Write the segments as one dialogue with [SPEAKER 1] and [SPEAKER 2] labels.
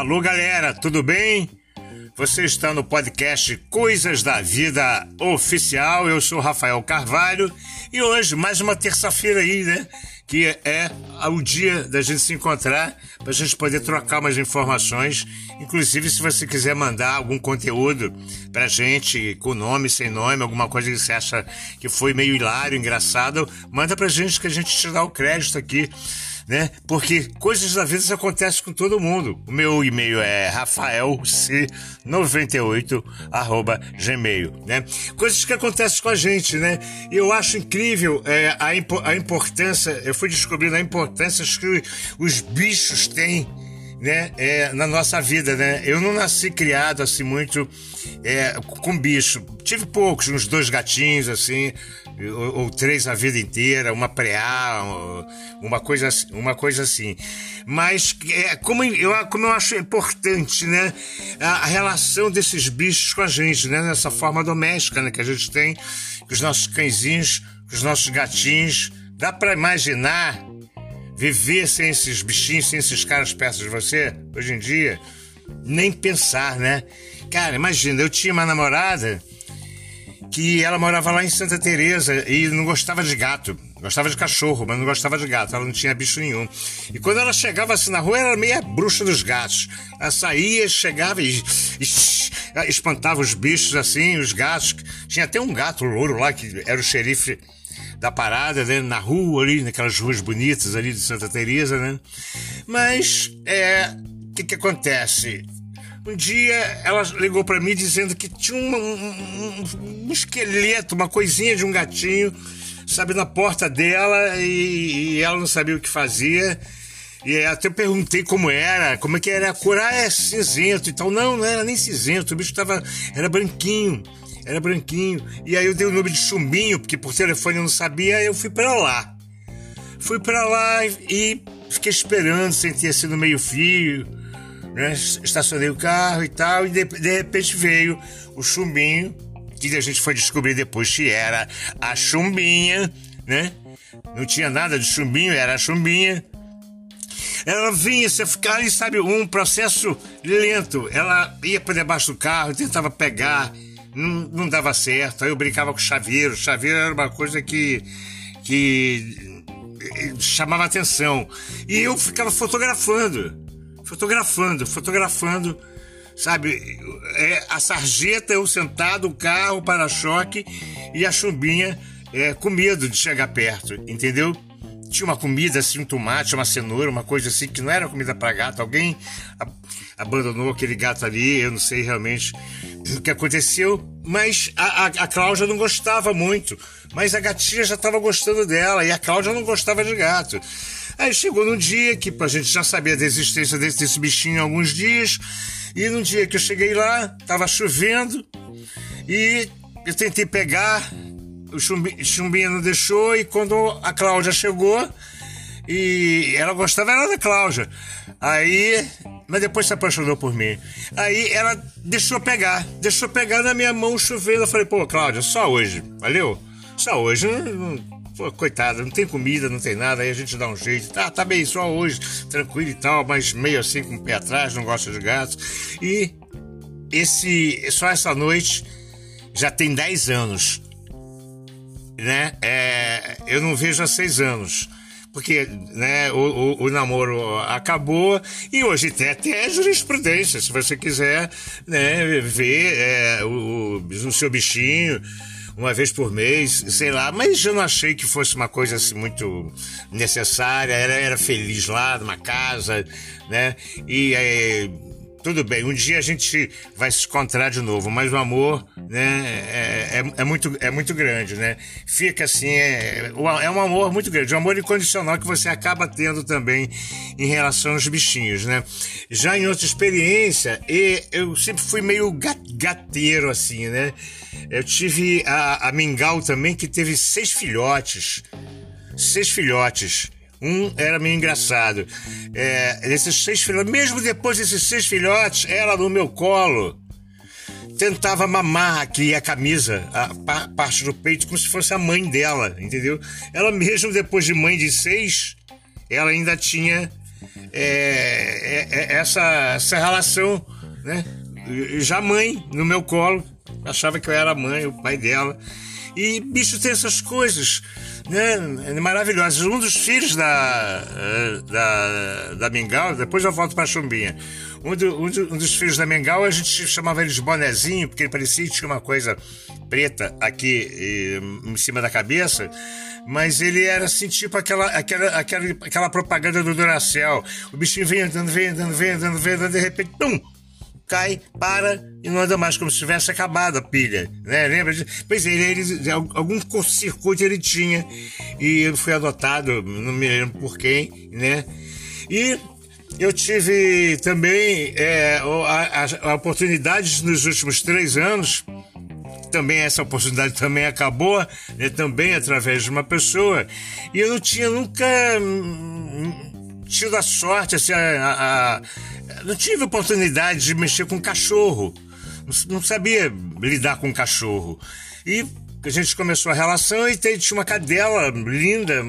[SPEAKER 1] Alô, galera, tudo bem? Você está no podcast Coisas da Vida Oficial. Eu sou Rafael Carvalho e hoje, mais uma terça-feira aí, né? Que é o dia da gente se encontrar para a gente poder trocar umas informações. Inclusive, se você quiser mandar algum conteúdo para gente, com nome, sem nome, alguma coisa que você acha que foi meio hilário, engraçado, manda para gente que a gente te dá o crédito aqui né? Porque coisas da vida acontecem com todo mundo. O meu e-mail é rafaelc98@gmail, né? Coisas que acontecem com a gente, né? E eu acho incrível é, a, impo a importância. Eu fui descobrindo a importância que os bichos têm né, é, na nossa vida, né? Eu não nasci criado assim muito é, com bicho. Tive poucos, uns dois gatinhos assim, ou, ou três a vida inteira, uma preá, uma coisa, uma coisa assim. Mas é, como, eu, como eu acho importante, né, a, a relação desses bichos com a gente, né, nessa forma doméstica, né, que a gente tem, com os nossos cãezinhos, com os nossos gatinhos. Dá para imaginar Viver sem esses bichinhos, sem esses caras perto de você, hoje em dia, nem pensar, né? Cara, imagina, eu tinha uma namorada que ela morava lá em Santa Teresa e não gostava de gato. Gostava de cachorro, mas não gostava de gato. Ela não tinha bicho nenhum. E quando ela chegava assim na rua, ela era meio bruxa dos gatos. Ela saía, chegava e, e espantava os bichos assim, os gatos. Tinha até um gato louro lá que era o xerife da parada, né? Na rua ali, naquelas ruas bonitas ali de Santa Teresa, né? Mas, é... O que que acontece? Um dia ela ligou para mim dizendo que tinha um, um, esqueleto, uma coisinha de um gatinho, sabe, na porta dela e, e ela não sabia o que fazia. E até perguntei como era, como é que era a cor. Ah, é cinzento e tal. Não, não era nem cinzento, o bicho tava, era branquinho era branquinho. E aí eu dei o nome de Chumbinho, porque por telefone eu não sabia, eu fui para lá. Fui para lá e fiquei esperando, senti assim no meio-fio, né? estacionei o carro e tal, e de, de repente veio o Chumbinho, que a gente foi descobrir depois que era a Chumbinha, né? Não tinha nada de chumbinho, era a chumbinha. Ela vinha, você ficava sabe, um processo lento. Ela ia para debaixo do carro, tentava pegar, não, não dava certo. Aí eu brincava com o chaveiro. O chaveiro era uma coisa que, que chamava atenção. E eu ficava fotografando, fotografando, fotografando, sabe? É, a sarjeta, eu sentado, o carro, o para-choque e a chumbinha é, com medo de chegar perto, entendeu? Tinha uma comida assim, um tomate, uma cenoura, uma coisa assim, que não era comida para gato. Alguém abandonou aquele gato ali, eu não sei realmente o que aconteceu, mas a, a, a Cláudia não gostava muito. Mas a gatinha já estava gostando dela e a Cláudia não gostava de gato. Aí chegou num dia que a gente já sabia da existência desse, desse bichinho há alguns dias, e num dia que eu cheguei lá, estava chovendo, e eu tentei pegar, o chumbinho não deixou, e quando a Cláudia chegou, e ela gostava era da Cláudia. Aí, mas depois se apaixonou por mim. Aí ela deixou pegar, deixou pegar na minha mão chovendo. Eu falei, pô, Cláudia, só hoje, valeu? Só hoje. Não, coitada, não tem comida, não tem nada, aí a gente dá um jeito. Tá, tá bem, só hoje, tranquilo e tal, mas meio assim com o pé atrás, não gosta de gatos. E esse, só essa noite já tem 10 anos. Né? É, eu não vejo há seis anos porque né, o, o, o, namoro acabou e hoje tem até jurisprudência, se você quiser né, ver é, o, o seu bichinho uma vez por mês, sei lá, mas eu não achei que fosse uma coisa assim muito necessária, era, era feliz lá numa casa, né? E é, tudo bem, um dia a gente vai se encontrar de novo, mas o amor, né, é, é, é, muito, é muito grande, né? Fica assim, é, é um amor muito grande, um amor incondicional que você acaba tendo também em relação aos bichinhos, né? Já em outra experiência, eu sempre fui meio gateiro, assim, né? Eu tive a, a Mingau também, que teve seis filhotes. Seis filhotes. Um era meio engraçado. É, desses seis filhotes, mesmo depois desses seis filhotes, ela no meu colo tentava mamar aqui a camisa, a parte do peito, como se fosse a mãe dela, entendeu? Ela mesmo depois de mãe de seis, ela ainda tinha é, é, é essa, essa relação, né? Já mãe no meu colo, achava que eu era a mãe, o pai dela. E bicho tem essas coisas, né? Maravilhosas. Um dos filhos da, da, da Mingau, depois eu volto para Chumbinha. Um, do, um, do, um, dos filhos da Mingau, a gente chamava ele de bonezinho, porque ele parecia que tinha uma coisa preta aqui em cima da cabeça mas ele era assim, tipo aquela, aquela, aquela, aquela propaganda do Duracell. O bichinho vem andando, vem andando, vem andando, vem andando, de repente, pum! Cai, para e não anda mais, como se tivesse acabado a pilha, né? Lembra? Pois é, ele, ele, algum circuito ele tinha e foi adotado, não me lembro por quem, né? E eu tive também é, a, a, oportunidade nos últimos três anos também essa oportunidade também acabou, né, também através de uma pessoa. E eu não tinha nunca tido a sorte, assim, a, a, não tive oportunidade de mexer com cachorro. Não, não sabia lidar com cachorro. E a gente começou a relação e tinha uma cadela linda,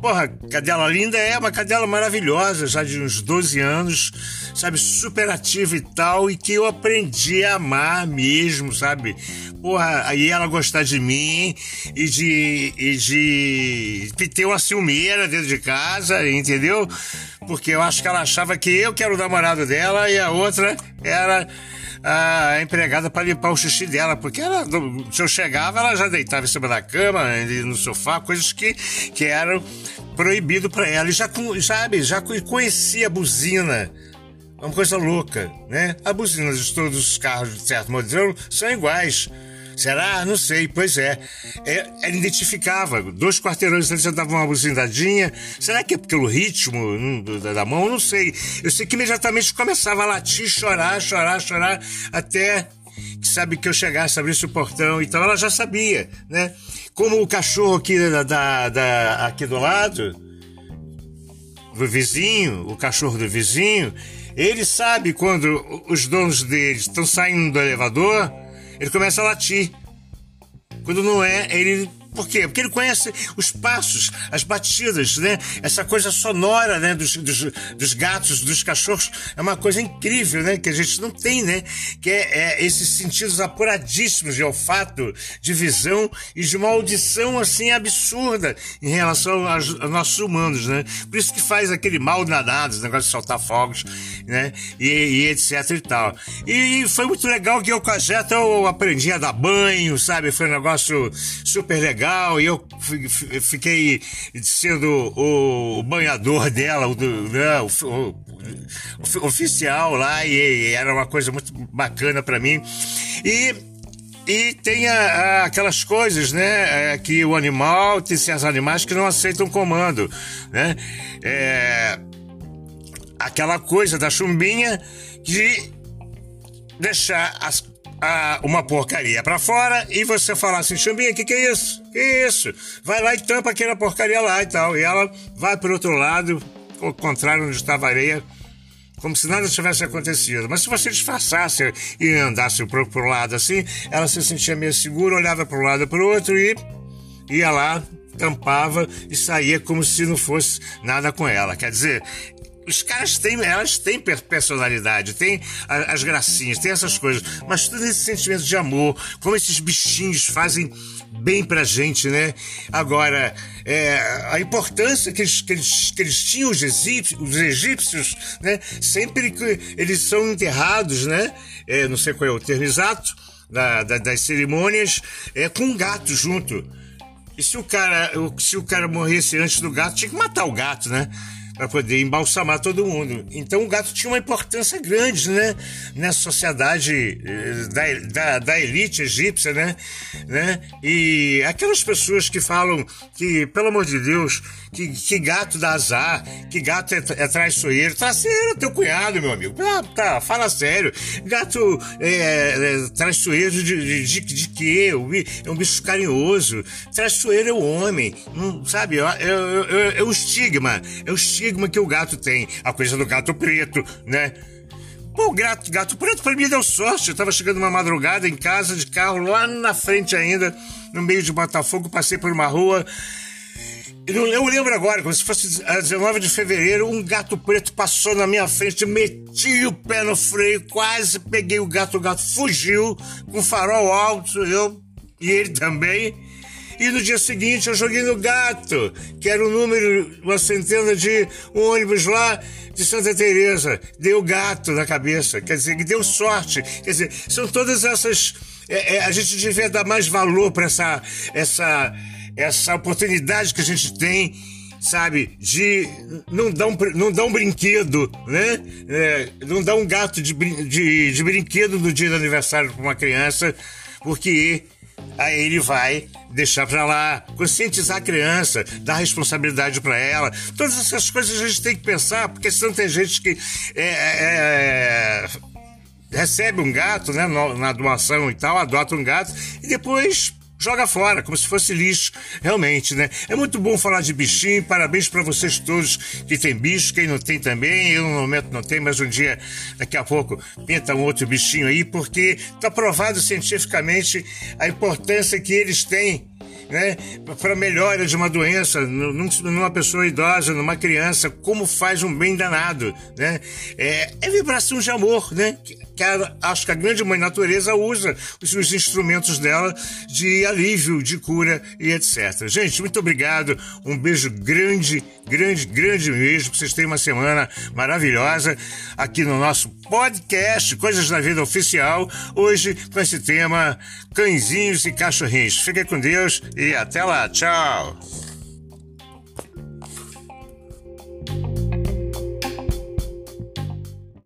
[SPEAKER 1] Porra, cadela linda é uma cadela maravilhosa, já de uns 12 anos, sabe, super ativa e tal, e que eu aprendi a amar mesmo, sabe? Porra, aí ela gostar de mim e de, e de ter uma ciumeira dentro de casa, entendeu? Porque eu acho que ela achava que eu que era o namorado dela e a outra era a empregada para limpar o xixi dela, porque ela, se eu chegava, ela já deitava em cima da cama, no sofá, coisas que, que eram proibido para ela. E já, sabe, já conhecia a buzina. Uma coisa louca, né? A buzina de todos os carros de certo modelo são iguais. Será? Não sei. Pois é. é ela identificava. Dois quarteirões antes já dava uma buzinadinha. Será que é pelo ritmo hum, da mão? Não sei. Eu sei que imediatamente começava a latir, chorar, chorar, chorar, até que sabe que eu chegasse, abrisse o portão. Então ela já sabia, né? Como o cachorro aqui, da, da, da aqui do lado, do vizinho, o cachorro do vizinho, ele sabe quando os donos dele estão saindo do elevador ele começa a latir. Quando não é, ele por quê? Porque ele conhece os passos, as batidas, né? Essa coisa sonora, né? Dos, dos, dos, gatos, dos cachorros. É uma coisa incrível, né? Que a gente não tem, né? Que é, é esses sentidos apuradíssimos de olfato, de visão e de uma audição, assim, absurda em relação aos, aos nossos humanos, né? Por isso que faz aquele mal danado, esse negócio de soltar fogos, né? E, e etc e tal. E, e, foi muito legal que eu com a Jeta eu aprendi a dar banho, sabe? Foi um negócio super legal e eu fiquei sendo o banhador dela, o, né, o, o, oficial lá, e, era uma coisa muito bacana para mim. E e tem a, a, aquelas coisas, né? É, que o animal, tem certos animais que não aceitam comando, né? É, aquela coisa da chumbinha de deixar as a, uma porcaria para fora e você falar assim, Chumbinha, que que é isso? Que isso? Vai lá e tampa aquela porcaria lá e tal. E ela vai pro outro lado, ao contrário onde estava a areia, como se nada tivesse acontecido. Mas se você disfarçasse e andasse pro, pro lado assim, ela se sentia meio segura, olhava para um lado para o outro e ia lá, tampava e saía como se não fosse nada com ela. Quer dizer, os caras têm, elas têm personalidade, têm as gracinhas, têm essas coisas, mas todo esse sentimento de amor, como esses bichinhos fazem bem pra gente, né? Agora, é, a importância que eles, que eles, que eles tinham, os egípcios, os egípcios, né? Sempre que eles são enterrados, né? É, não sei qual é o termo exato, da, da, das cerimônias, é com um gato junto. E se o cara, se o cara morresse antes do gato, tinha que matar o gato, né? Para poder embalsamar todo mundo. Então o gato tinha uma importância grande, né? Na sociedade eh, da, da, da elite egípcia, né? né? E aquelas pessoas que falam que, pelo amor de Deus, que, que gato dá azar, que gato é, é traiçoeiro. Traiçoeiro é teu cunhado, meu amigo. Ah, tá, fala sério. Gato é, é traiçoeiro de, de, de, quê? É um bicho carinhoso. Traiçoeiro é o homem. Não, sabe? É, é, é, é o estigma. É o estigma que o gato tem. A coisa do gato preto, né? Pô, gato, gato preto pra mim deu sorte. Eu tava chegando uma madrugada em casa de carro, lá na frente ainda, no meio de Botafogo, passei por uma rua Eu lembro agora, como se fosse a 19 de fevereiro, um gato preto passou na minha frente, meti o pé no freio, quase peguei o gato, o gato fugiu com farol alto, eu e ele também. E no dia seguinte eu joguei no gato, que era o número, uma centena de um ônibus lá de Santa Teresa. Deu gato na cabeça, quer dizer, que deu sorte. Quer dizer, são todas essas. É, é, a gente devia dar mais valor para essa, essa essa oportunidade que a gente tem, sabe, de não dar um, não dar um brinquedo, né? É, não dar um gato de, de, de brinquedo no dia do aniversário para uma criança, porque aí ele vai deixar para lá, conscientizar a criança, dar responsabilidade para ela. Todas essas coisas a gente tem que pensar, porque senão tem gente que é, é, é recebe um gato, né, na doação e tal, adota um gato e depois joga fora, como se fosse lixo, realmente, né? É muito bom falar de bichinho, parabéns para vocês todos que tem bicho, quem não tem também, eu no momento não tenho, mas um dia, daqui a pouco, pinta um outro bichinho aí, porque está provado cientificamente a importância que eles têm né, para melhora de uma doença numa pessoa idosa, numa criança, como faz um bem danado, né? É, é vibração de amor, né? Que a, acho que a grande mãe natureza usa os, os instrumentos dela de alívio, de cura e etc. Gente, muito obrigado, um beijo grande, grande, grande mesmo, vocês tenham uma semana maravilhosa aqui no nosso podcast Coisas da Vida Oficial, hoje com esse tema cãezinhos e cachorrinhos. Fique com Deus e até lá. Tchau.